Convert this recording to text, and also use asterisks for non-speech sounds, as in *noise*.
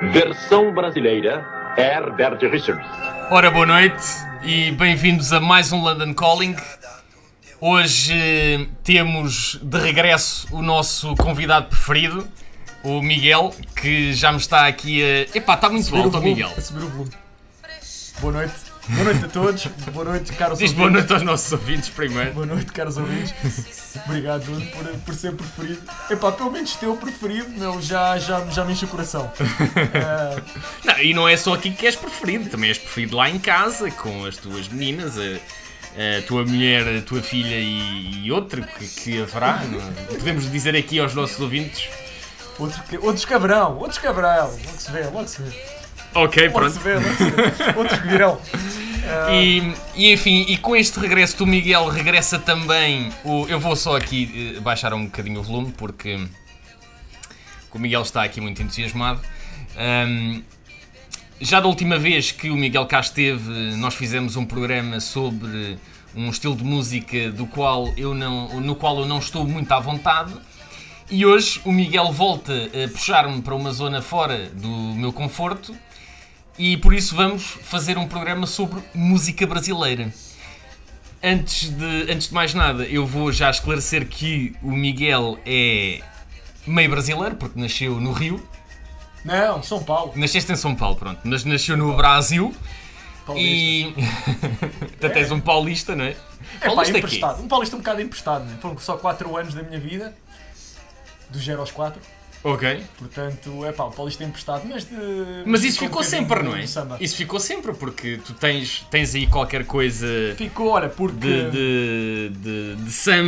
Versão brasileira, Herbert Richards. Ora, boa noite e bem-vindos a mais um London Calling. Hoje eh, temos de regresso o nosso convidado preferido, o Miguel, que já me está aqui a. Epá, está muito subir o alto, o volume, Miguel. a subir o volume. Boa noite. Boa noite a todos. Boa noite, caros Diz ouvintes. boa noite aos nossos ouvintes primeiro. Boa noite, caros ouvintes. Obrigado Nuno, por, por ser preferido. Epá, pelo menos teu preferido, meu, já, já, já me enche o coração. Ah, *laughs* Não, e não é só aqui que és preferido, também és preferido lá em casa, com as tuas meninas, a, a tua mulher, a tua filha e, e outro que, que haverá. não é? Podemos dizer aqui aos nossos ouvintes. outro, que- outros cabrão, outros cabrão. Logo se vê, logo se vê. Ok, pronto. vê. Outros que virão. Ah, E, e, enfim, e com este regresso do Miguel regressa também o. Eu vou só aqui eh, baixar um bocadinho o volume porque o Miguel está aqui muito entusiasmado. Ahm, já da última vez que o Miguel cá esteve, nós fizemos um programa sobre um estilo de música do qual eu não, no qual eu não estou muito à vontade. E hoje o Miguel volta a puxar-me para uma zona fora do meu conforto e por isso vamos fazer um programa sobre música brasileira. Antes de, antes de mais nada, eu vou já esclarecer que o Miguel é meio brasileiro, porque nasceu no Rio. Não, São Paulo. Nasceste em São Paulo, pronto, mas nasceu no Brasil. Paulista. E. *laughs* Portanto, és um paulista, não é? É pá, Paulista aqui. emprestado. Um paulista um bocado emprestado, né? Foram só 4 anos da minha vida. Do 0 aos 4. Ok. Portanto, é pá, o paulista emprestado, mas de. Mas isso ficou sempre, não é? Isso ficou sempre, porque tu tens, tens aí qualquer coisa Ficou, olha, porque. de, de, de, de samba